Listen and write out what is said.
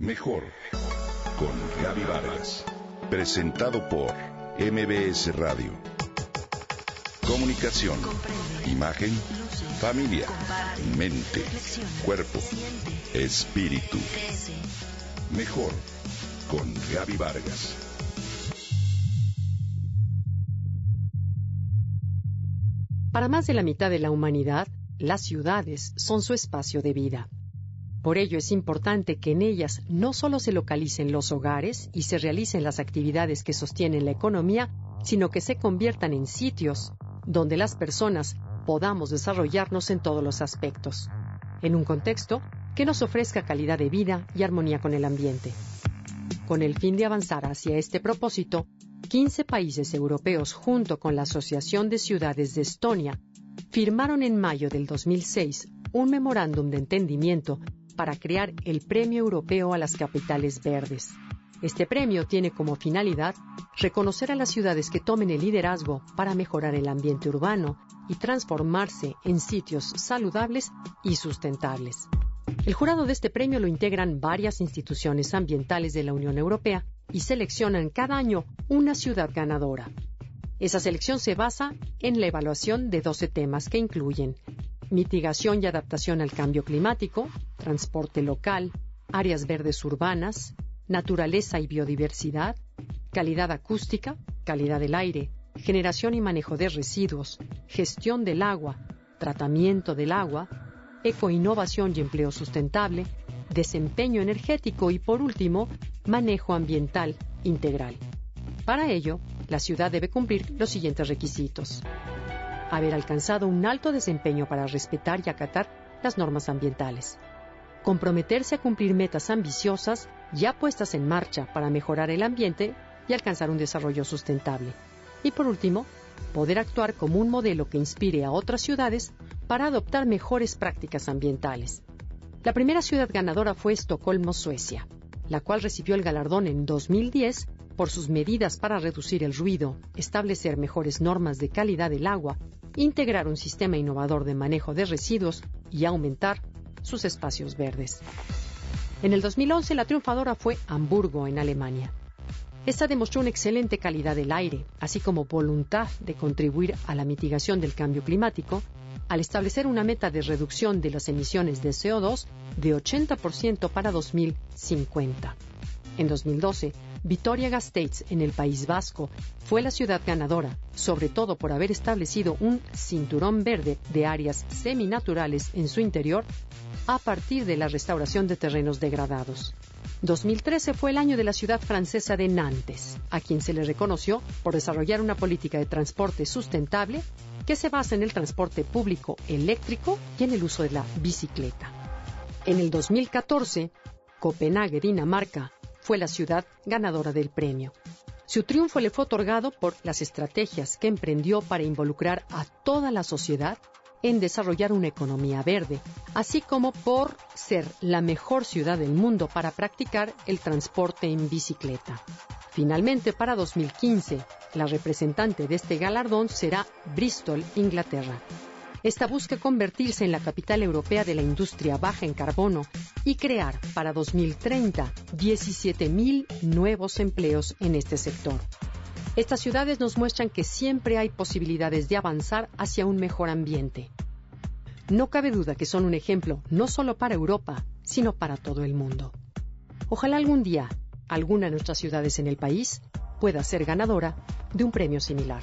Mejor con Gaby Vargas. Presentado por MBS Radio. Comunicación, imagen, familia, mente, cuerpo, espíritu. Mejor con Gaby Vargas. Para más de la mitad de la humanidad, las ciudades son su espacio de vida. Por ello es importante que en ellas no solo se localicen los hogares y se realicen las actividades que sostienen la economía, sino que se conviertan en sitios donde las personas podamos desarrollarnos en todos los aspectos, en un contexto que nos ofrezca calidad de vida y armonía con el ambiente. Con el fin de avanzar hacia este propósito, 15 países europeos junto con la Asociación de Ciudades de Estonia firmaron en mayo del 2006 un memorándum de entendimiento para crear el Premio Europeo a las Capitales Verdes. Este premio tiene como finalidad reconocer a las ciudades que tomen el liderazgo para mejorar el ambiente urbano y transformarse en sitios saludables y sustentables. El jurado de este premio lo integran varias instituciones ambientales de la Unión Europea y seleccionan cada año una ciudad ganadora. Esa selección se basa en la evaluación de 12 temas que incluyen mitigación y adaptación al cambio climático, transporte local, áreas verdes urbanas, naturaleza y biodiversidad, calidad acústica, calidad del aire, generación y manejo de residuos, gestión del agua, tratamiento del agua, ecoinnovación y empleo sustentable, desempeño energético y, por último, manejo ambiental integral. Para ello, la ciudad debe cumplir los siguientes requisitos haber alcanzado un alto desempeño para respetar y acatar las normas ambientales, comprometerse a cumplir metas ambiciosas ya puestas en marcha para mejorar el ambiente y alcanzar un desarrollo sustentable. Y por último, poder actuar como un modelo que inspire a otras ciudades para adoptar mejores prácticas ambientales. La primera ciudad ganadora fue Estocolmo, Suecia, la cual recibió el galardón en 2010 por sus medidas para reducir el ruido, establecer mejores normas de calidad del agua integrar un sistema innovador de manejo de residuos y aumentar sus espacios verdes. En el 2011 la triunfadora fue Hamburgo, en Alemania. Esta demostró una excelente calidad del aire, así como voluntad de contribuir a la mitigación del cambio climático, al establecer una meta de reducción de las emisiones de CO2 de 80% para 2050. En 2012, Vitoria-Gasteiz, en el País Vasco, fue la ciudad ganadora, sobre todo por haber establecido un cinturón verde de áreas seminaturales en su interior a partir de la restauración de terrenos degradados. 2013 fue el año de la ciudad francesa de Nantes, a quien se le reconoció por desarrollar una política de transporte sustentable que se basa en el transporte público eléctrico y en el uso de la bicicleta. En el 2014, Copenhague, Dinamarca, fue la ciudad ganadora del premio. Su triunfo le fue otorgado por las estrategias que emprendió para involucrar a toda la sociedad en desarrollar una economía verde, así como por ser la mejor ciudad del mundo para practicar el transporte en bicicleta. Finalmente, para 2015, la representante de este galardón será Bristol, Inglaterra. Esta busca convertirse en la capital europea de la industria baja en carbono y crear para 2030 17.000 nuevos empleos en este sector. Estas ciudades nos muestran que siempre hay posibilidades de avanzar hacia un mejor ambiente. No cabe duda que son un ejemplo no solo para Europa, sino para todo el mundo. Ojalá algún día alguna de nuestras ciudades en el país pueda ser ganadora de un premio similar.